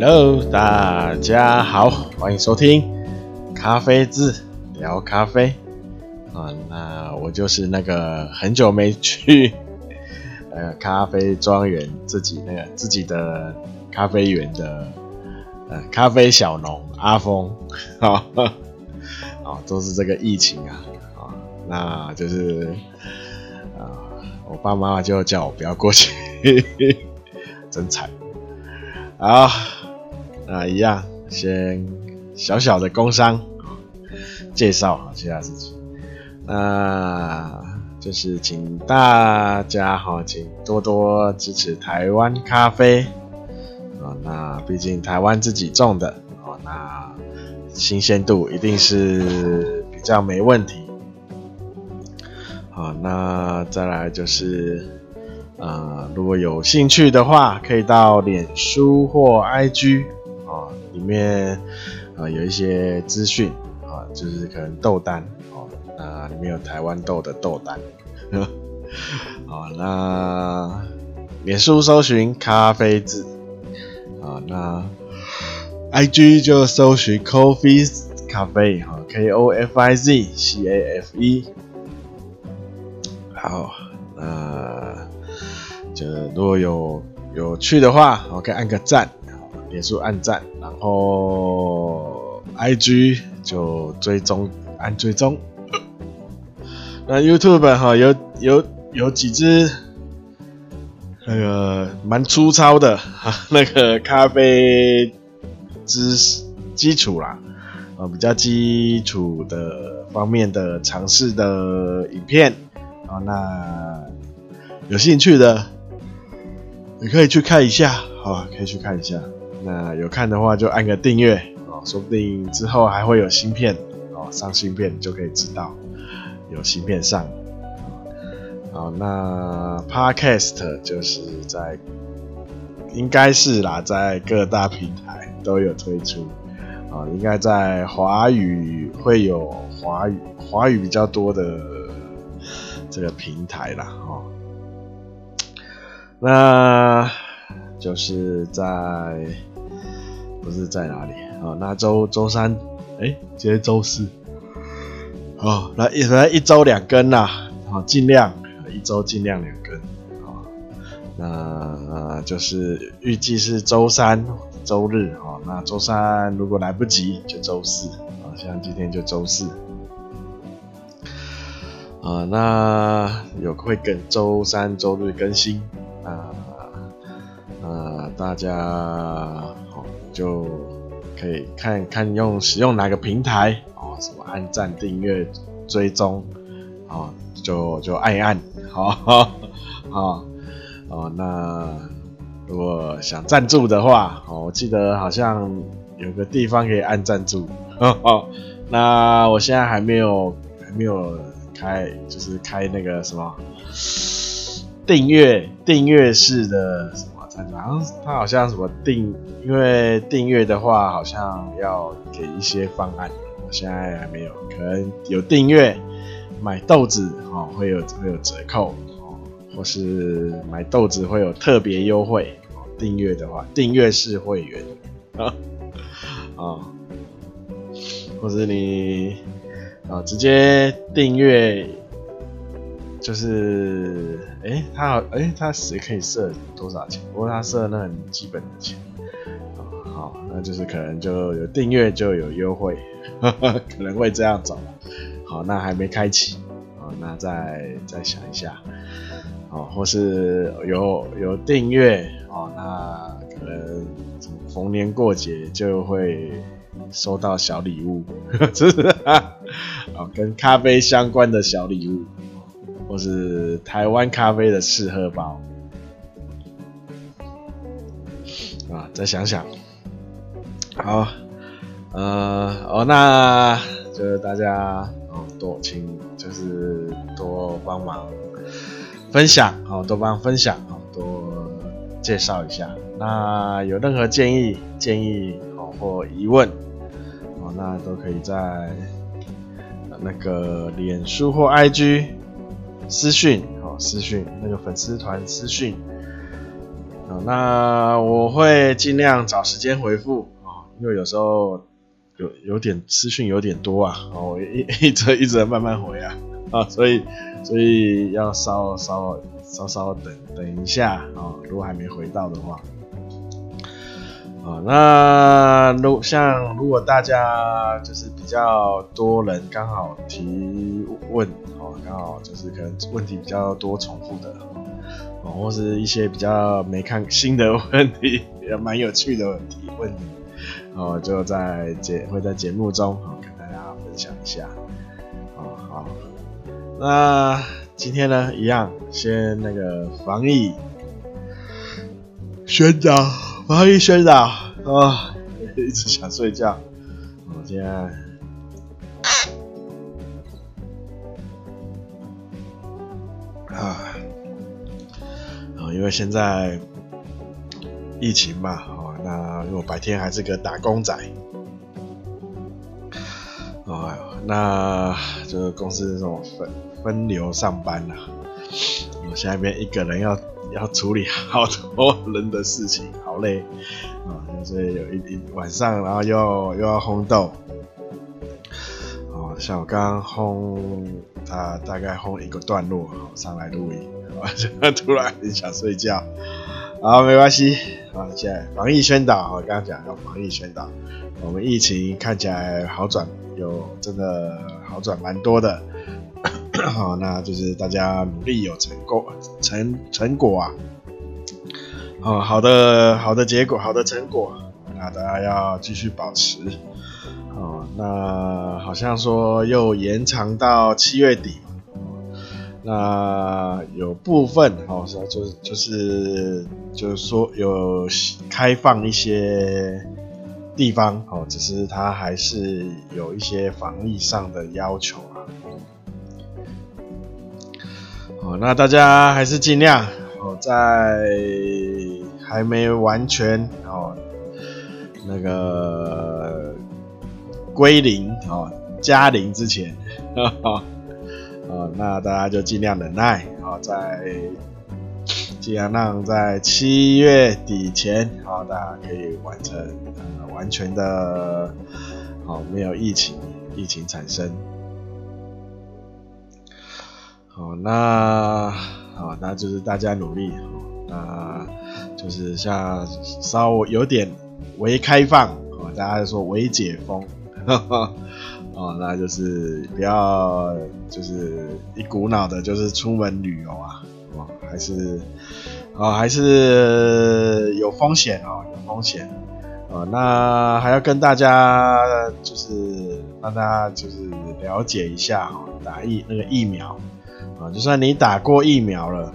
Hello，大家好，欢迎收听咖啡志聊咖啡啊。那我就是那个很久没去 呃咖啡庄园自己那个自己的咖啡园的呃咖啡小农阿峰啊啊，都是这个疫情啊啊，那就是啊，我爸妈就叫我不要过去，真惨。好，啊一样，先小小的工商介绍一下自己，那就是请大家哈，请多多支持台湾咖啡啊。那毕竟台湾自己种的哦，那新鲜度一定是比较没问题。好，那再来就是。呃，如果有兴趣的话，可以到脸书或 IG，里面啊有一些资讯啊，就是可能豆单哦，那里面有台湾豆的豆单，好，那脸书搜寻咖啡字啊，那 IG 就搜寻 Coffee 咖啡哈，K O F I Z C A F E，好，那。就如果有有趣的话，我可以按个赞，脸书按赞，然后 IG 就追踪按追踪。那 YouTube 哈有有有几支那个蛮粗糙的哈，那个咖啡知识基础啦，啊比较基础的方面的尝试的影片啊，那有兴趣的。你可以去看一下，好，可以去看一下。那有看的话就按个订阅哦，说不定之后还会有新片哦，上新片就可以知道有新片上。好，那 Podcast 就是在应该是啦，在各大平台都有推出啊，应该在华语会有华语华语比较多的这个平台啦，哦。那就是在不是在哪里啊？那周周三，哎、欸，今天周四，哦，那一来一周两更啦，好，尽量一周尽量两更啊。那，就是预计是周三、周日啊。那周三如果来不及，就周四啊。像今天就周四啊。那有会跟周三、周日更新。啊，呃，大家，就可以看看用使用哪个平台哦，什么按赞、订阅、追踪，啊，就就按一按，好，好 好，哦，那如果想赞助的话，哦，我记得好像有个地方可以按赞助，哦，那我现在还没有还没有开，就是开那个什么。订阅订阅式的什么赞助？好像他好像什么订，因为订阅的话好像要给一些方案，我现在还没有，可能有订阅买豆子哦会有会有折扣哦，或是买豆子会有特别优惠哦。订阅的话，订阅式会员啊啊，或者你啊直接订阅。就是，哎、他好，哎、他谁可以设多少钱？不过他设那很基本的钱，那就是可能就有订阅就有优惠，可能会这样走。好，那还没开启，好，那再再想一下，哦，或是有有订阅，哦，那可能逢年过节就会收到小礼物，是不是？好，跟咖啡相关的小礼物。或是台湾咖啡的试喝包啊，再想想，好，呃，哦，那就是大家哦，多请就是多帮忙分享，哦，多帮分享，哦，多介绍一下。那有任何建议、建议哦或疑问，哦，那都可以在那个脸书或 IG。私讯，哦，私讯那个粉丝团私讯，啊，那我会尽量找时间回复，因为有时候有有点私讯有点多啊，我一一直一直慢慢回啊，啊，所以所以要稍稍稍稍等等一下啊，如果还没回到的话。啊，那如像如果大家就是比较多人刚好提问哦，刚好就是可能问题比较多重复的哦，或是一些比较没看新的问题，也 蛮有趣的问题问题哦，就在节会在节目中哦跟大家分享一下哦，好，那今天呢一样先那个防疫宣导。防疫宣导啊，一直想睡觉。我今天啊，因为现在疫情嘛，啊因为我白天还是个打工仔，哦，那就是公司这种分分流上班呐，我下边一个人要。要处理好多人的事情，好累啊！所以有一一晚上，然后又又要烘豆，哦，像我刚刚烘，他大概烘一个段落，上来录音，突然很想睡觉，好，没关系，好，现在防疫宣导，我刚刚讲要防疫宣导，我们疫情看起来好转，有真的好转蛮多的。好，那就是大家努力有成果，成成果啊，哦，好的，好的结果，好的成果，那大家要继续保持。哦，那好像说又延长到七月底，那有部分哦，说就是就是就是说有开放一些地方哦，只是它还是有一些防疫上的要求啊。哦，那大家还是尽量哦，在还没完全哦那个归零哦加零之前，哦，那大家就尽量忍耐哦，在尽量让在七月底前，好，大家可以完成呃完全的哦没有疫情疫情产生。好，那好，那就是大家努力，那就是像稍微有点微开放，哦，大家说微解封，哦，那就是不要就是一股脑的，就是出门旅游啊，哦，还是，哦，还是有风险哦，有风险，哦，那还要跟大家就是让大家就是了解一下哦，打疫那个疫苗。啊，就算你打过疫苗了，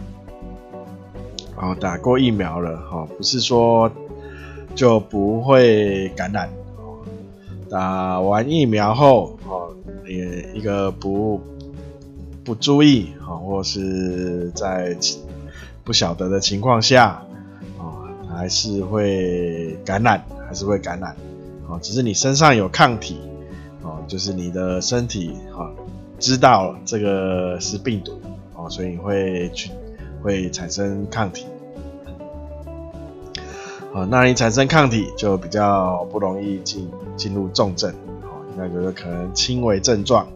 哦，打过疫苗了，哈，不是说就不会感染，打完疫苗后，哦，你一个不不注意，哈，或是在不晓得的情况下，哦，还是会感染，还是会感染，哦，只是你身上有抗体，哦，就是你的身体，哈。知道这个是病毒哦，所以你会去会产生抗体，哦，那你产生抗体就比较不容易进进入重症，哦，那就是可能轻微症状，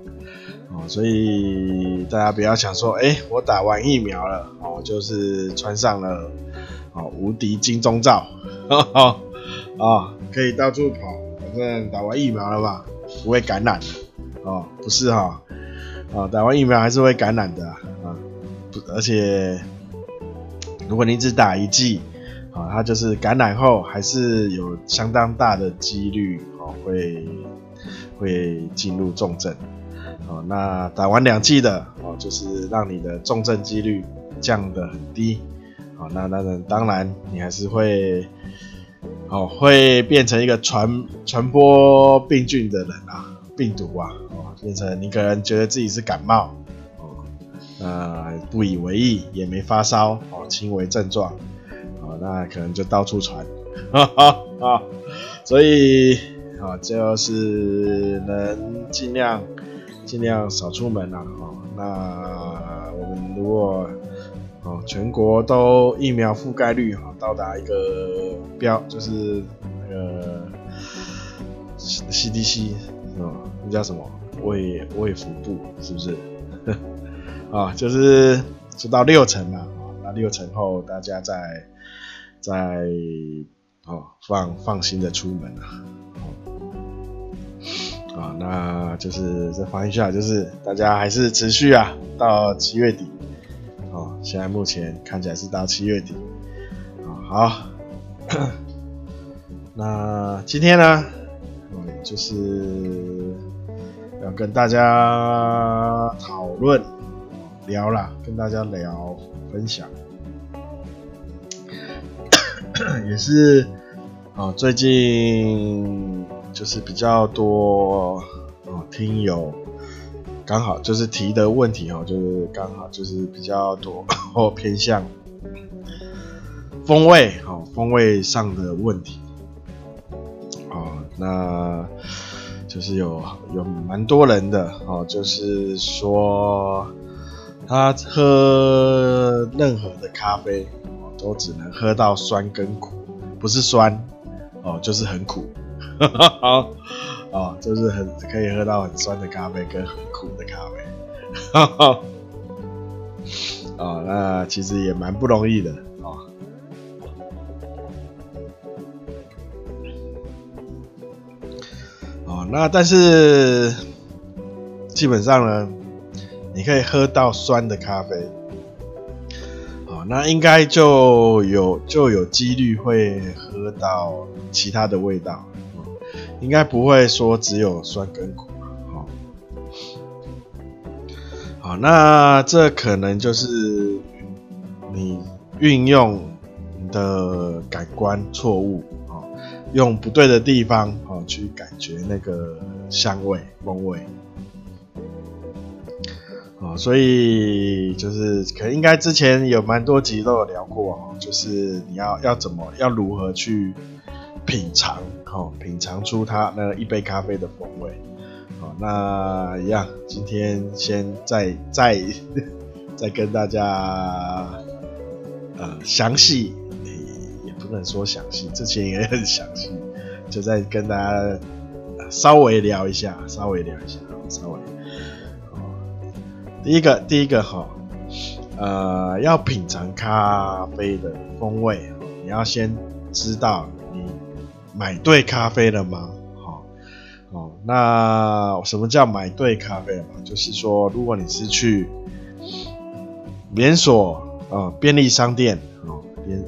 哦，所以大家不要想说，哎，我打完疫苗了，哦，就是穿上了哦无敌金钟罩，啊、可以到处跑，反正打完疫苗了嘛，不会感染，哦，不是哈。啊，打完疫苗还是会感染的啊，不，而且如果你只打一剂，啊，它就是感染后还是有相当大的几率会会进入重症，哦，那打完两剂的哦，就是让你的重症几率降得很低，哦，那那当然你还是会，哦，会变成一个传传播病菌的人啊，病毒啊哦。变成你可能觉得自己是感冒，哦，那不以为意，也没发烧，哦，轻微症状，哦，那可能就到处传，哈哈啊，所以，啊，就是能尽量尽量少出门啦，哦，那我们如果，哦，全国都疫苗覆盖率哈到达一个标，就是那个 CDC 哦，那叫什么卫卫福部是不是？啊，就是就到六成嘛，那六成后大家再再哦放放心的出门啊。啊，那就是再翻一下，就是大家还是持续啊，到七月底，哦，现在目前看起来是到七月底，啊，好，那今天呢，嗯，就是要跟大家讨论聊啦，跟大家聊分享，也是啊，最近。就是比较多哦，听友刚好就是提的问题哦，就是刚好就是比较多或偏向风味哦，风味上的问题哦，那就是有有蛮多人的哦，就是说他喝任何的咖啡哦，都只能喝到酸跟苦，不是酸哦，就是很苦。好，哦，就是很可以喝到很酸的咖啡跟很苦的咖啡，哦，那其实也蛮不容易的，哦，哦，那但是基本上呢，你可以喝到酸的咖啡，哦，那应该就有就有几率会喝到其他的味道。应该不会说只有酸跟苦，好，好，那这可能就是你运用你的感官错误，啊用不对的地方，啊去感觉那个香味风味，啊所以就是可能应该之前有蛮多集都有聊过，就是你要要怎么要如何去。品尝，好，品尝出它那一杯咖啡的风味，好，那一样，今天先再再 再跟大家呃详细，也不能说详细，之前也很详细，就再跟大家稍微聊一下，稍微聊一下，稍微，第一个第一个哈，呃，要品尝咖啡的风味，你要先知道。买对咖啡了吗？好，哦，那什么叫买对咖啡了吗？就是说，如果你是去连锁啊便利商店啊，连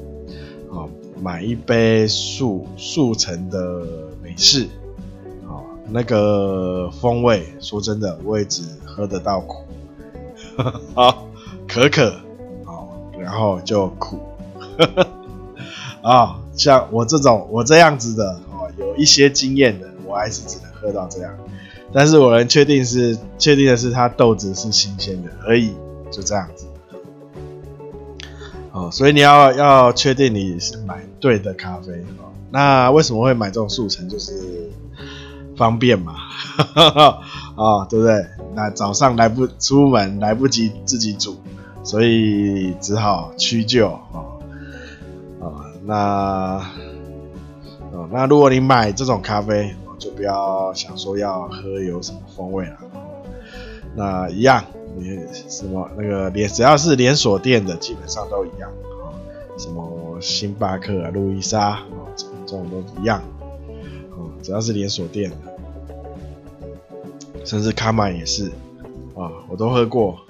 啊买一杯速速成的美式，哦，那个风味，说真的，我也只喝得到苦，好可可，啊，然后就苦，啊。像我这种我这样子的哦，有一些经验的，我还是只能喝到这样。但是我能确定是确定的是，它豆子是新鲜的而已，就这样子。哦，所以你要要确定你是买对的咖啡哦。那为什么会买这种速成？就是方便嘛，啊、对不对？那早上来不出门，来不及自己煮，所以只好屈就哦。那哦，那如果你买这种咖啡，就不要想说要喝有什么风味了。那一样，你什么那个连只要是连锁店的，基本上都一样。什么星巴克啊、路易莎啊，这种都一样。哦，只要是连锁店的，甚至卡曼也是啊，我都喝过。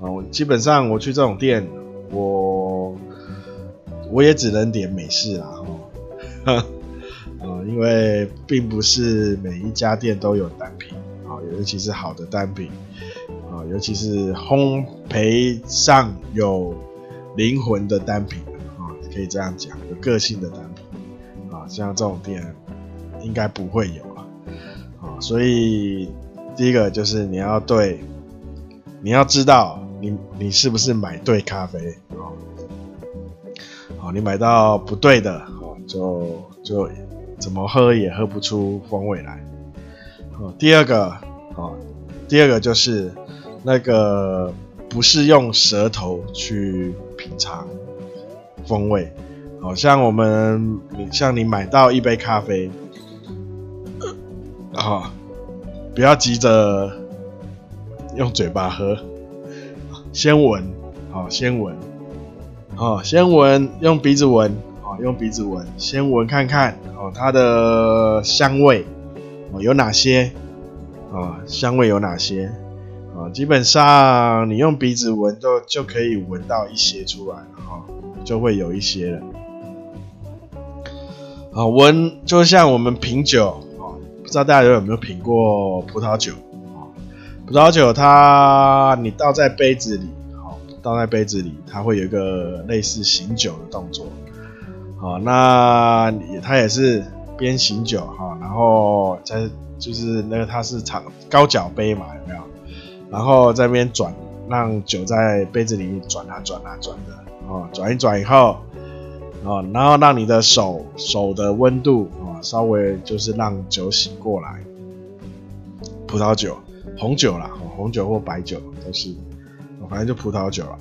啊，基本上我去这种店，我。我也只能点美式啦，哈，啊，因为并不是每一家店都有单品啊，尤其是好的单品啊，尤其是烘焙上有灵魂的单品啊，可以这样讲，有个性的单品啊，像这种店应该不会有啊，啊，所以第一个就是你要对，你要知道你你是不是买对咖啡啊。你买到不对的，哦，就就怎么喝也喝不出风味来。哦，第二个，哦，第二个就是那个不是用舌头去品尝风味。好像我们，像你买到一杯咖啡，啊，不要急着用嘴巴喝，先闻，好，先闻，哦，先闻，用鼻子闻，哦，用鼻子闻，先闻看看，哦，它的香味，哦，有哪些？啊，香味有哪些？啊，基本上你用鼻子闻就就可以闻到一些出来了，哈，就会有一些了。啊，闻就像我们品酒啊，不知道大家有没有品过葡萄酒啊？葡萄酒它你倒在杯子里，倒在杯子里，它会有一个类似醒酒的动作。好，那它也是边醒酒哈，然后在就是那个它是长高脚杯嘛，有没有？然后在边转，让酒在杯子里转啊转啊转的，哦，转一转以后。啊，然后让你的手手的温度啊，稍微就是让酒醒过来。葡萄酒、红酒啦，红酒或白酒都是，反正就葡萄酒了。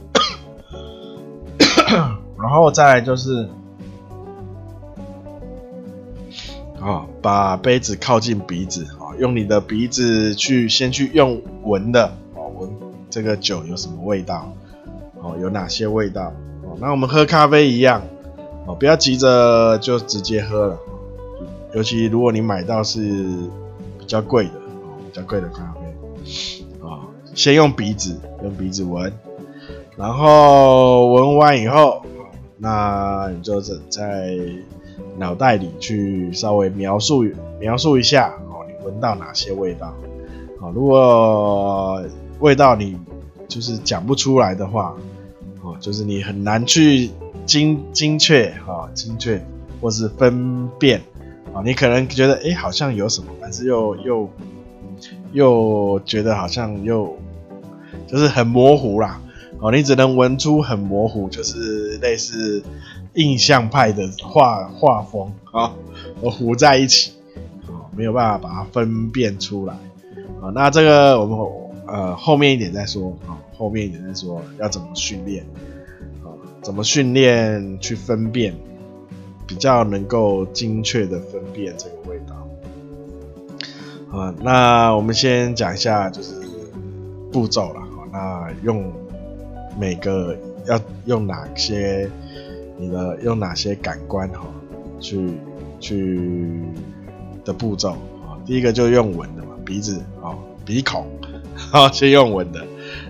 然后再来就是，啊，把杯子靠近鼻子啊，用你的鼻子去先去用闻的啊，闻这个酒有什么味道，哦，有哪些味道？哦，那我们喝咖啡一样。哦，不要急着就直接喝了，尤其如果你买到是比较贵的，比较贵的咖啡，先用鼻子用鼻子闻，然后闻完以后，那你就在脑袋里去稍微描述描述一下，哦，你闻到哪些味道？啊，如果味道你就是讲不出来的话，哦，就是你很难去。精精确哈，精确或是分辨啊，你可能觉得哎、好像有什么，但是又又又觉得好像又就是很模糊啦，哦，你只能闻出很模糊，就是类似印象派的画画风啊，我糊在一起，啊，没有办法把它分辨出来啊。那这个我们呃后面一点再说啊，后面一点再说要怎么训练。啊怎么训练去分辨，比较能够精确的分辨这个味道？啊，那我们先讲一下就是步骤了。那用每个要用哪些？你的用哪些感官哈？去去的步骤啊？第一个就用闻的嘛，鼻子啊，鼻孔，好，先用闻的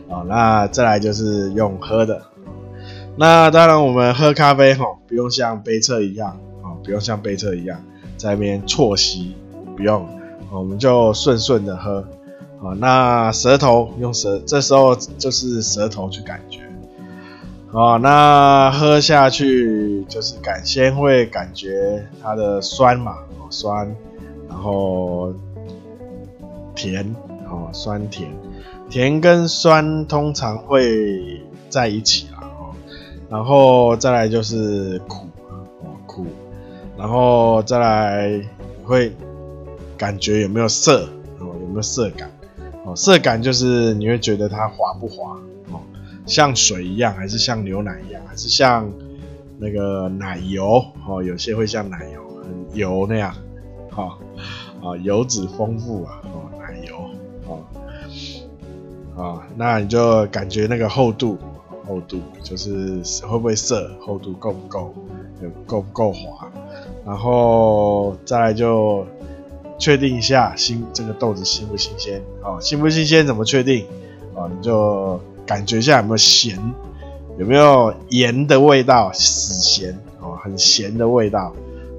啊。那再来就是用喝的。那当然，我们喝咖啡哈，不用像杯测一样啊，不用像杯测一样在那边啜吸，不用，我们就顺顺的喝啊。那舌头用舌，这时候就是舌头去感觉啊。那喝下去就是感，先会感觉它的酸嘛，哦酸，然后甜，哦，酸甜，甜跟酸通常会在一起。然后再来就是苦，哦苦，然后再来会感觉有没有涩，哦有没有涩感，哦涩感就是你会觉得它滑不滑，哦像水一样，还是像牛奶一样，还是像那个奶油，哦有些会像奶油很油那样，哈啊油脂丰富啊，哦奶油，哦啊那你就感觉那个厚度。厚度就是会不会涩，厚度够不够，够不够滑，然后再来就确定一下新这个豆子新不新鲜啊？新不新鲜怎么确定啊？你就感觉一下有没有咸，有没有盐的味道，死咸哦，很咸的味道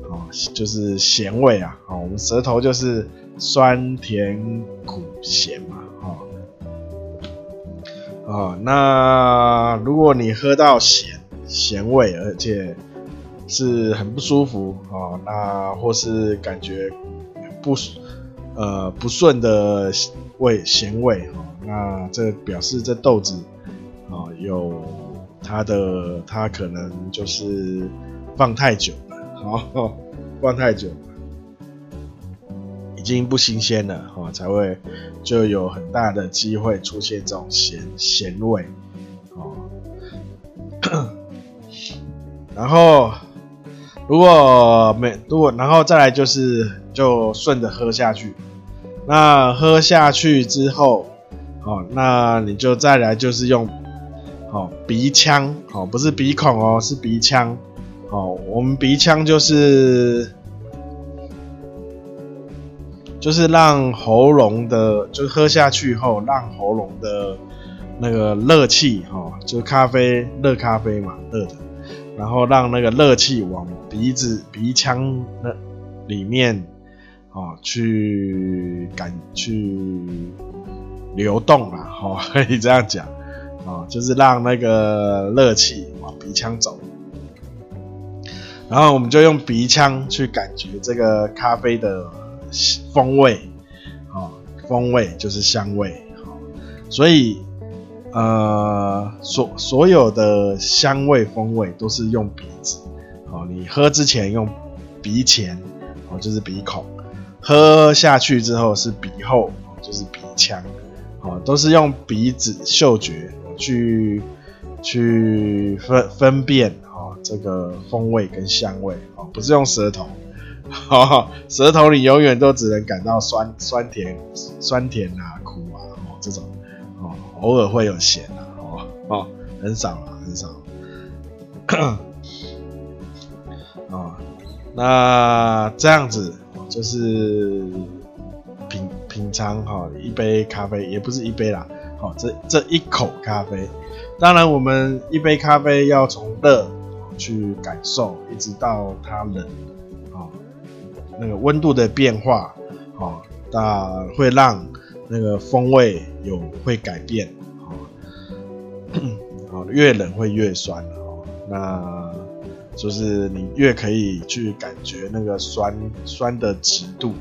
哦，就是咸味啊。我们舌头就是酸甜苦咸嘛。啊、哦，那如果你喝到咸咸味，而且是很不舒服啊、那或是感觉不，呃，不顺的味咸味哦，那这表示这豆子啊，有它的它可能就是放太久了，好 放太久，已经不新鲜了哦，才会就有很大的机会出现这种咸咸味哦，然后。如果没如果然后再来就是就顺着喝下去。那喝下去之后，哦，那你就再来就是用，哦，鼻腔，哦，不是鼻孔哦，是鼻腔，哦，我们鼻腔就是，就是让喉咙的，就喝下去后，让喉咙的那个热气，哦，就咖啡，热咖啡嘛，热的，然后让那个热气往鼻子、鼻腔那里面。哦，去感去流动啊，哦，可以这样讲，哦，就是让那个热气往鼻腔走，然后我们就用鼻腔去感觉这个咖啡的风味，哦，风味就是香味，哦，所以呃，所所有的香味风味都是用鼻子，哦，你喝之前用鼻前，哦，就是鼻孔。喝下去之后是鼻后，就是鼻腔，哦，都是用鼻子嗅觉去去分分辨哦，这个风味跟香味哦，不是用舌头，哦，舌头你永远都只能感到酸酸甜酸甜啊苦啊哦这种哦，偶尔会有闲啊哦哦很少啊很少，哦，那这样子。就是品品尝哈一杯咖啡，也不是一杯啦，好这这一口咖啡，当然我们一杯咖啡要从热去感受，一直到它冷，啊那个温度的变化，啊那会让那个风味有会改变，啊 越冷会越酸，那。就是你越可以去感觉那个酸酸的值度，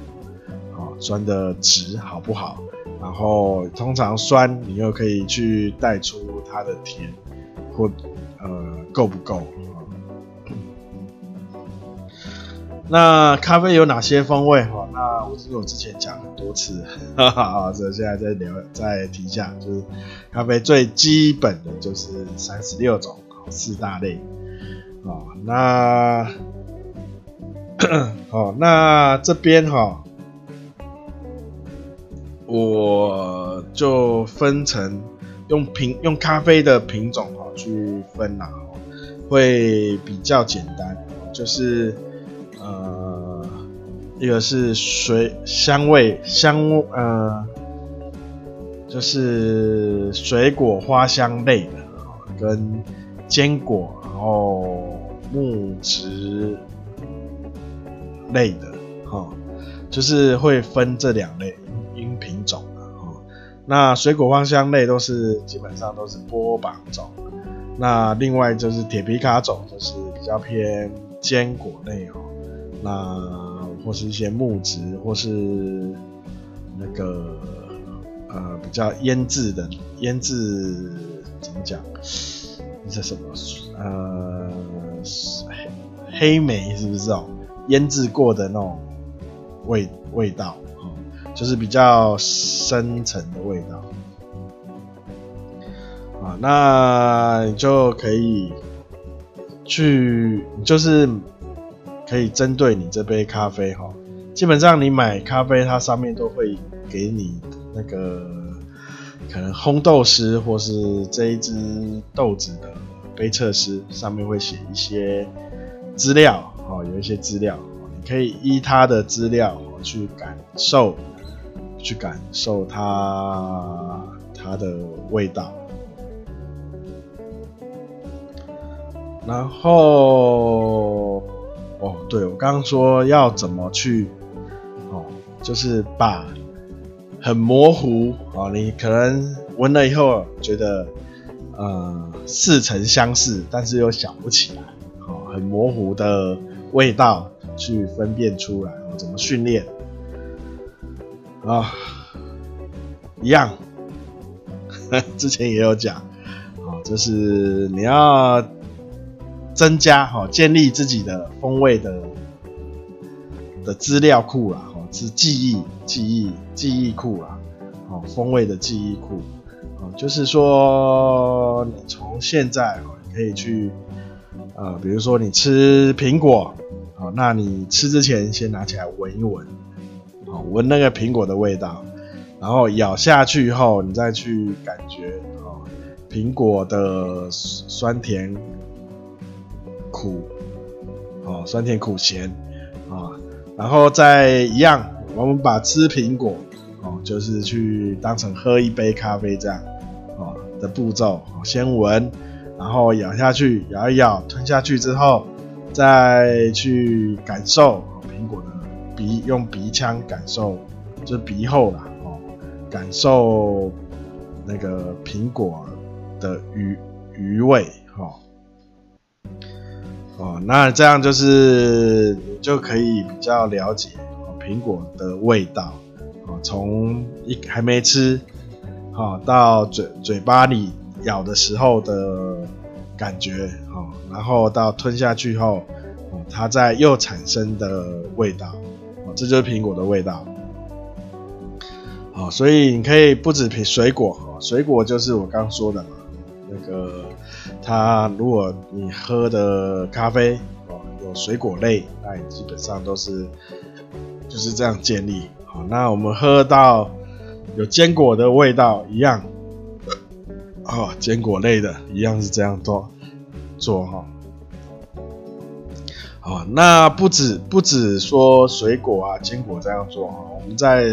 啊，酸的值好不好？然后通常酸，你又可以去带出它的甜，或呃够不够？那咖啡有哪些风味？哈，那我之前讲很多次，哈哈，所以现在再聊再提一下，就是咖啡最基本的就是三十六种，四大类。哦，那，哦，那这边哈，我就分成用品用咖啡的品种哈去分啦，会比较简单，就是呃，一个是水香味香呃，就是水果花香类的，跟坚果，然后。木质类的，哈，就是会分这两类因品种的，哈。那水果花香类都是基本上都是波榜种，那另外就是铁皮卡种，就是比较偏坚果类哦。那或是一些木质，或是那个呃比较腌制的腌制怎么讲？这什么？呃。黑黑莓是不是哦？腌制过的那种味味道，就是比较深层的味道啊。那你就可以去，就是可以针对你这杯咖啡哈。基本上你买咖啡，它上面都会给你那个可能烘豆师或是这一支豆子的。杯测师上面会写一些资料，哦，有一些资料，你可以依它的资料去感受，去感受它它的味道。然后，哦，对，我刚刚说要怎么去，哦，就是把很模糊，哦，你可能闻了以后觉得。呃，似曾相识，但是又想不起来，哦，很模糊的味道去分辨出来，怎么训练啊？一样，之前也有讲，哦，就是你要增加哈，建立自己的风味的的资料库啦，哦，是记忆记忆记忆库啦，哦，风味的记忆库。哦就是说，你从现在哦可以去呃，比如说你吃苹果，好，那你吃之前先拿起来闻一闻，好，闻那个苹果的味道，然后咬下去以后，你再去感觉，哦，苹果的酸甜苦，哦，酸甜苦咸，啊，然后再一样，我们把吃苹果，哦，就是去当成喝一杯咖啡这样，哦的步骤，先闻。然后咬下去，咬一咬，吞下去之后，再去感受苹果的鼻，用鼻腔感受，就是鼻后啦，哦，感受那个苹果的余余味，哈，哦，那这样就是你就可以比较了解哦苹果的味道，哦，从一还没吃，好到嘴嘴巴里。咬的时候的感觉，哦，然后到吞下去后，哦，它在又产生的味道，哦，这就是苹果的味道，哦，所以你可以不止品水果，哦，水果就是我刚说的嘛，那个它如果你喝的咖啡，哦，有水果类，那你基本上都是就是这样建立，好，那我们喝到有坚果的味道一样。哦，坚果类的一样是这样做做哈。哦，那不止不止说水果啊，坚果这样做哈。我们在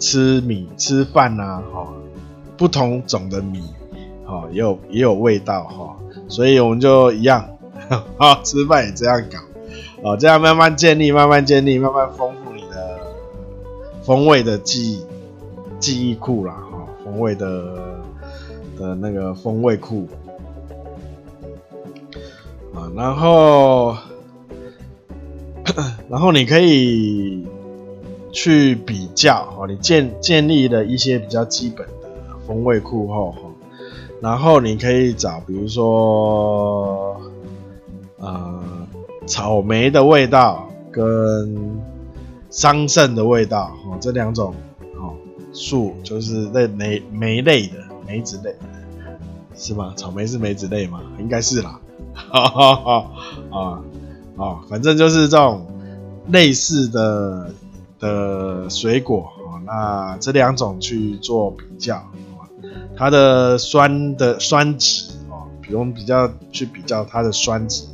吃米吃饭呐，哈，不同种的米，哈，也有也有味道哈。所以我们就一样，啊，吃饭也这样搞，哦，这样慢慢建立，慢慢建立，慢慢丰富你的风味的记忆记忆库啦，哈，风味的。的那个风味库啊，然后，然后你可以去比较哦，你建建立了一些比较基本的风味库后，然后你可以找，比如说，呃，草莓的味道跟桑葚的味道哦，这两种哦树就是那莓莓类的。梅子类是吗？草莓是梅子类吗？应该是啦。哈哈哈啊啊，反正就是这种类似的的水果哦。那这两种去做比较，它的酸的酸值哦，比如我们比较去比较它的酸值，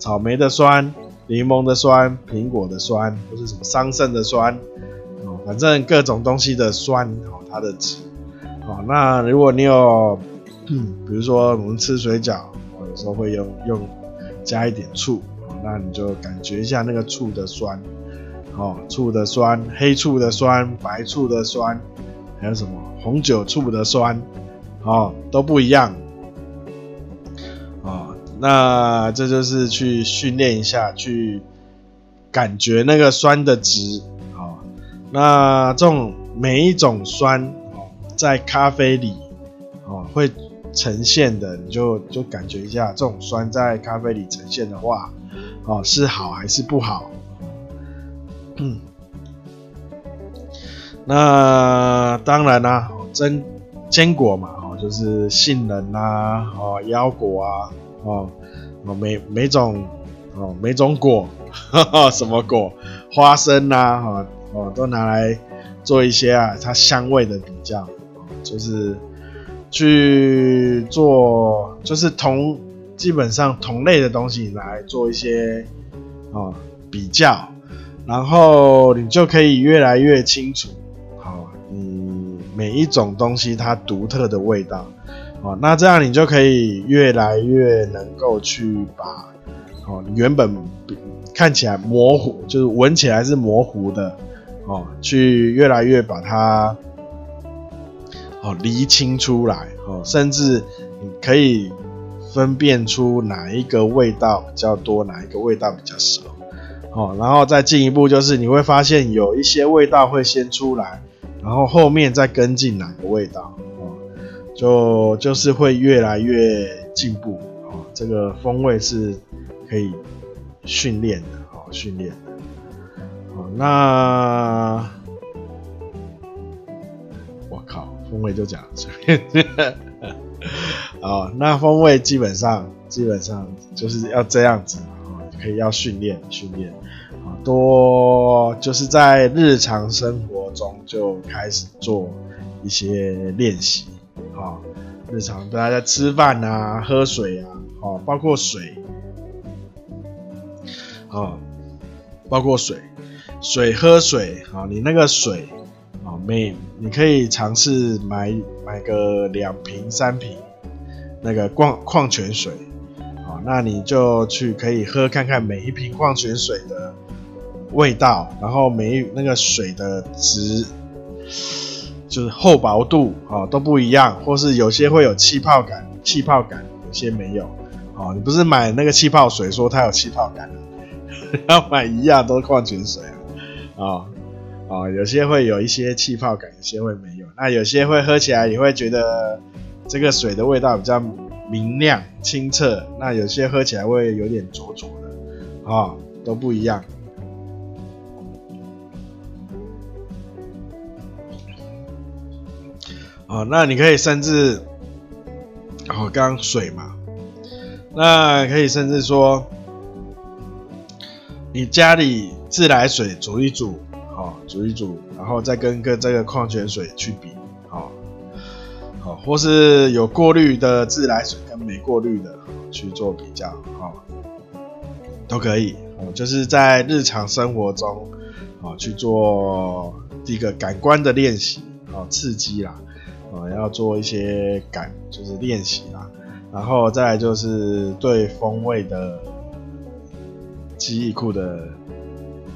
草莓的酸、柠檬的酸、苹果的酸，或是什么桑葚的酸哦，反正各种东西的酸哦，它的值。哦，那如果你有，比如说我们吃水饺，我有时候会用用加一点醋，哦，那你就感觉一下那个醋的酸，哦，醋的酸，黑醋的酸，白醋的酸，还有什么红酒醋的酸，哦，都不一样，哦，那这就是去训练一下，去感觉那个酸的值，哦，那这种每一种酸哦。在咖啡里，哦，会呈现的，你就就感觉一下，这种酸在咖啡里呈现的话，哦，是好还是不好？嗯，那当然啦，真坚果嘛，就是杏仁啊，哦，腰果啊，哦，哦，每每种，哦，每种果，哈哈，什么果，花生啊，哦，哦，都拿来做一些啊，它香味的比较。就是去做，就是同基本上同类的东西来做一些哦比较，然后你就可以越来越清楚，每一种东西它独特的味道，哦，那这样你就可以越来越能够去把哦原本看起来模糊，就是闻起来是模糊的，哦，去越来越把它。哦，厘清出来哦，甚至你可以分辨出哪一个味道比较多，哪一个味道比较少。哦，然后再进一步就是你会发现有一些味道会先出来，然后后面再跟进哪个味道，哦，就就是会越来越进步。哦，这个风味是可以训练的，哦，训练的。哦，那我靠。风味就讲，哦，那风味基本上基本上就是要这样子啊，可以要训练训练，多就是在日常生活中就开始做一些练习啊，日常大家在吃饭啊、喝水啊，哦，包括水啊，包括水，水喝水啊，你那个水啊，每你可以尝试买买个两瓶三瓶那个矿矿泉水啊。那你就去可以喝看看每一瓶矿泉水的味道，然后每一那个水的质，就是厚薄度啊都不一样，或是有些会有气泡感，气泡感有些没有。哦，你不是买那个气泡水说它有气泡感，要买一样都是矿泉水啊。啊啊，有些会有一些气泡感，有些会没有。那有些会喝起来也会觉得这个水的味道比较。明亮清澈，那有些喝起来会有点浊浊的，啊，都不一样。哦，那你可以甚至，哦，刚水嘛，那可以甚至说，你家里自来水煮一煮，哦，煮一煮，然后再跟个这个矿泉水去比。或是有过滤的自来水跟没过滤的去做比较，哈，都可以，哦就是在日常生活中，啊，去做一个感官的练习，啊，刺激啦，啊，要做一些感，就是练习啦，然后再来就是对风味的记忆库的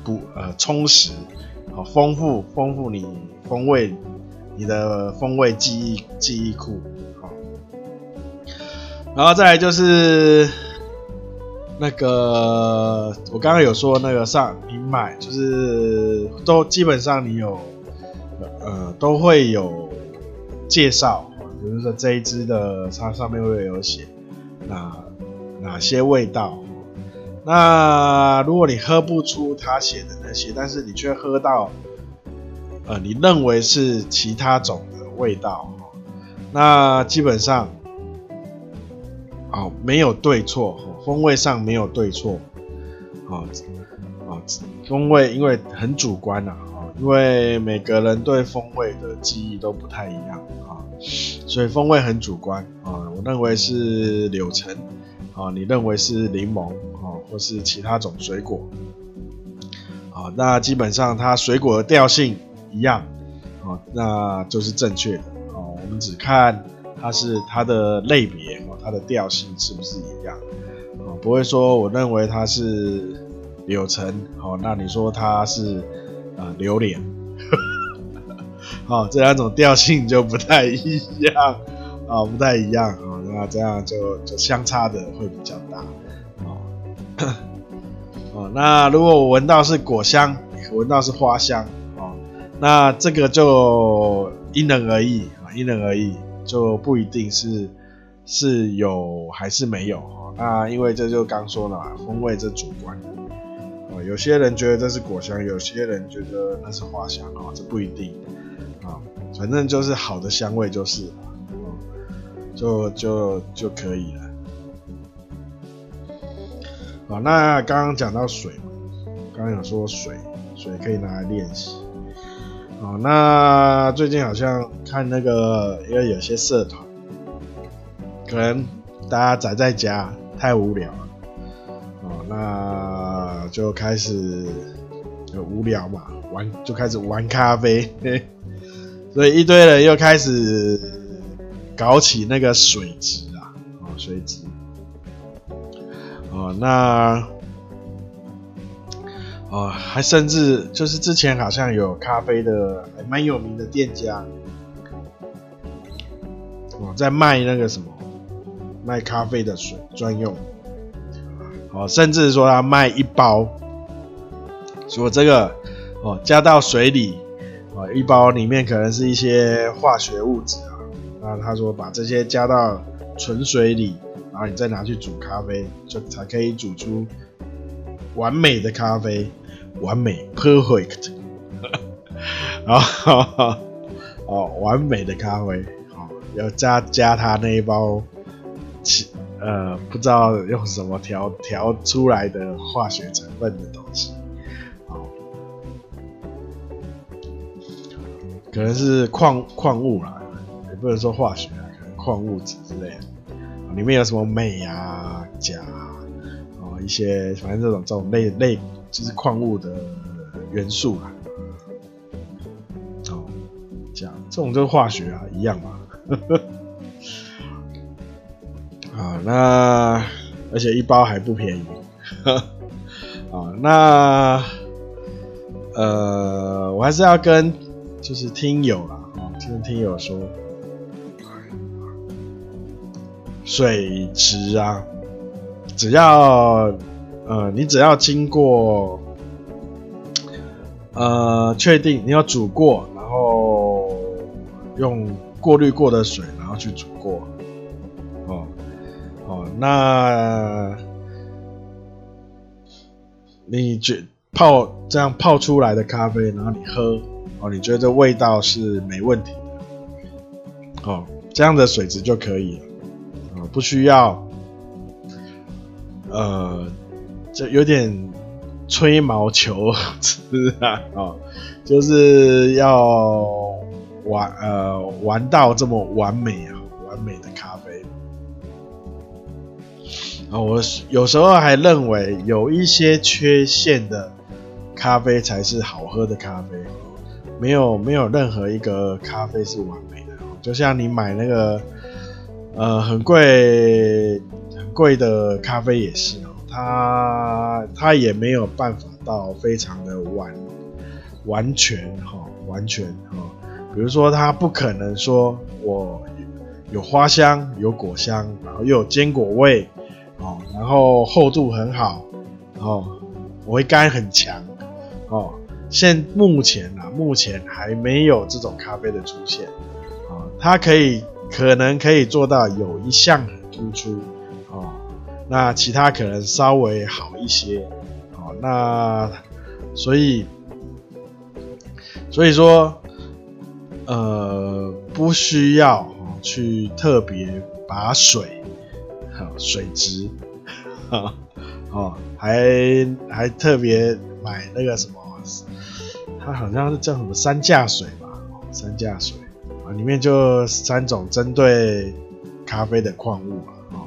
补呃充实，啊，丰富丰富你风味。你的风味记忆记忆库，好，然后再来就是那个我刚刚有说那个上你买就是都基本上你有呃都会有介绍，比如说这一支的它上面会有写哪哪些味道，那如果你喝不出他写的那些，但是你却喝到。呃，你认为是其他种的味道，那基本上，哦，没有对错，风味上没有对错，啊，啊，风味因为很主观呐，啊，因为每个人对风味的记忆都不太一样，所以风味很主观啊。我认为是柳橙，啊，你认为是柠檬，啊，或是其他种水果，啊，那基本上它水果的调性。一样，哦，那就是正确的哦。我们只看它是它的类别哦，它的调性是不是一样哦？不会说我认为它是柳橙哦，那你说它是啊、呃、榴莲，好、这两种调性就不太一样啊、哦，不太一样哦。那这样就就相差的会比较大哦。哦，那如果我闻到是果香，闻到是花香哦。那这个就因人而异啊，因人而异，就不一定是是有还是没有啊。那因为这就刚说了嘛，风味这主观的，有些人觉得这是果香，有些人觉得那是花香啊，这不一定。反正就是好的香味就是啊，就就就可以了。好，那刚刚讲到水嘛，刚刚有说水，水可以拿来练习。好，那最近好像看那个，因为有些社团，可能大家宅在家太无聊了，哦，那就开始就无聊嘛，玩就开始玩咖啡，所以一堆人又开始搞起那个水质啊，哦，水质，哦，那。哦，还甚至就是之前好像有咖啡的还蛮有名的店家，哦，在卖那个什么，卖咖啡的水专用，哦，甚至说他卖一包，说这个哦加到水里，一包里面可能是一些化学物质啊，那他说把这些加到纯水里，然后你再拿去煮咖啡，就才可以煮出完美的咖啡。完美，perfect，然后哦，完美的咖啡，好，要加加他那一包，呃不知道用什么调调出来的化学成分的东西，可能是矿矿物啦，也不能说化学啊，可能矿物质之类的，里面有什么镁啊、钾啊，哦一些反正这种这种类类就是矿物的元素啦。哦这种就是化学啊，一样嘛。啊，那而且一包还不便宜。啊，那呃，我还是要跟就是听友啦，哦，听听友说，水质啊，只要呃，你只要经过呃，确定你要煮过，然后。用过滤过的水，然后去煮过，哦哦，那你觉泡这样泡出来的咖啡，然后你喝，哦，你觉得味道是没问题的，哦，这样的水质就可以了，哦，不需要，呃，就有点吹毛求疵啊，哦，就是要。玩呃玩到这么完美啊，完美的咖啡啊，我有时候还认为有一些缺陷的咖啡才是好喝的咖啡，没有没有任何一个咖啡是完美的，就像你买那个呃很贵很贵的咖啡也是哦，它它也没有办法到非常的完完全哈完全哈。比如说，它不可能说我有花香、有果香，然后又有坚果味，哦，然后厚度很好，哦，回甘很强，哦，现目前啊，目前还没有这种咖啡的出现，啊，它可以可能可以做到有一项很突出，哦，那其他可能稍微好一些，哦，那所以所以说。呃，不需要去特别把水，水质，哈，哦，还还特别买那个什么，它好像是叫什么三价水吧，三价水啊，里面就三种针对咖啡的矿物嘛，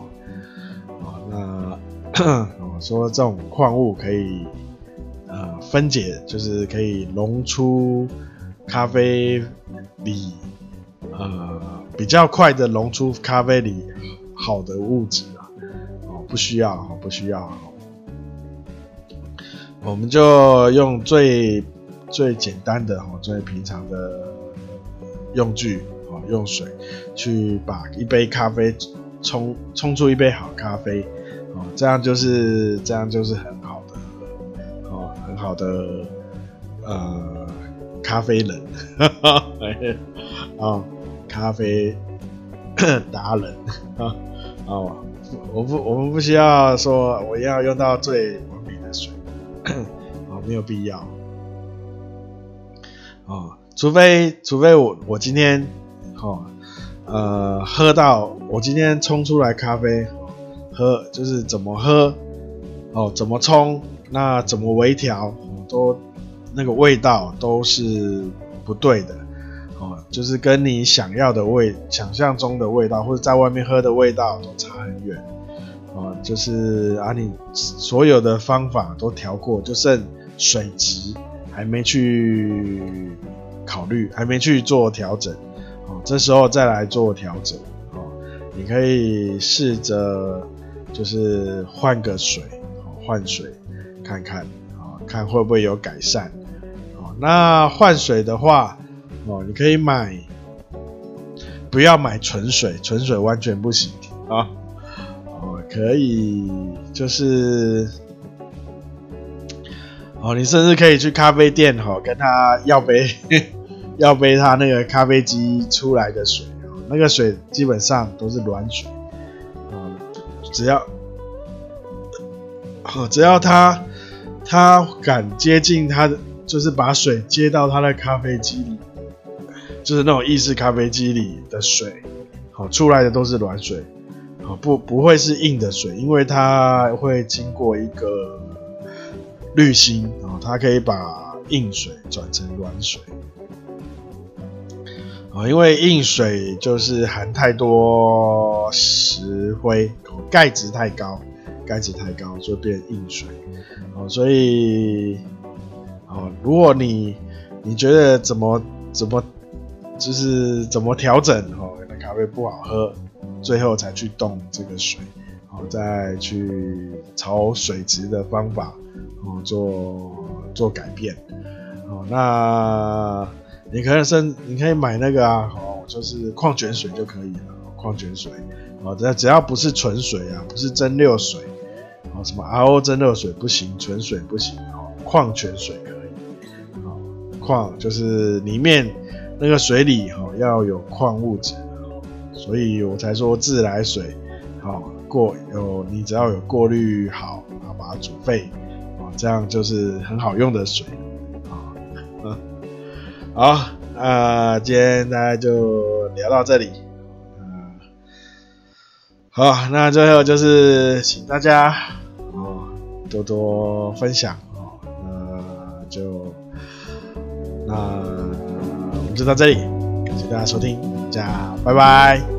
哦，那我 说这种矿物可以呃分解，就是可以溶出咖啡。里，呃，比较快的溶出咖啡里好的物质啊，哦，不需要，不需要，我们就用最最简单的哈，最平常的用具哦，用水去把一杯咖啡冲冲出一杯好咖啡哦，这样就是这样就是很好的哦，很好的呃。咖啡人，哈哈，啊，咖啡达人，啊，哦，我不，我们不需要说我要用到最，啊，没有必要，啊，除非，除非我，我今天，哦，呃，喝到我今天冲出来咖啡，喝就是怎么喝，哦，怎么冲，那怎么微调，都。那个味道都是不对的，哦，就是跟你想要的味、想象中的味道，或者在外面喝的味道都差很远，哦，就是啊，你所有的方法都调过，就剩水质还没去考虑，还没去做调整，哦，这时候再来做调整，哦，你可以试着就是换个水，哦，换水看看，啊，看会不会有改善。哦那换水的话，哦，你可以买，不要买纯水，纯水完全不行啊。可以就是，哦，你甚至可以去咖啡店，哈，跟他要杯，要杯他那个咖啡机出来的水，那个水基本上都是软水，哦，只要，哦，只要他他敢接近他的。就是把水接到他的咖啡机里，就是那种意式咖啡机里的水，好出来的都是软水，啊，不不会是硬的水，因为它会经过一个滤芯啊，它可以把硬水转成软水啊，因为硬水就是含太多石灰，钙质太高，钙质太高就变硬水啊，所以啊，如果你你觉得怎么怎么就是怎么调整哦，那咖啡不好喝。最后才去动这个水，好，再去朝水质的方法，哦，做做改变，哦，那你可以甚，你可以买那个啊，哦，就是矿泉水就可以了，矿泉水，哦，只要只要不是纯水啊，不是蒸馏水，哦，什么 RO 蒸馏水不行，纯水不行，哦，矿泉水可以，哦，矿就是里面那个水里哈要有矿物质。所以我才说自来水，好过有你只要有过滤好，然后把它煮沸，啊，这样就是很好用的水，啊，嗯，好，那今天大家就聊到这里，嗯，好，那最后就是请大家啊多多分享啊，那就那我们就到这里，感谢大家收听，大家拜拜。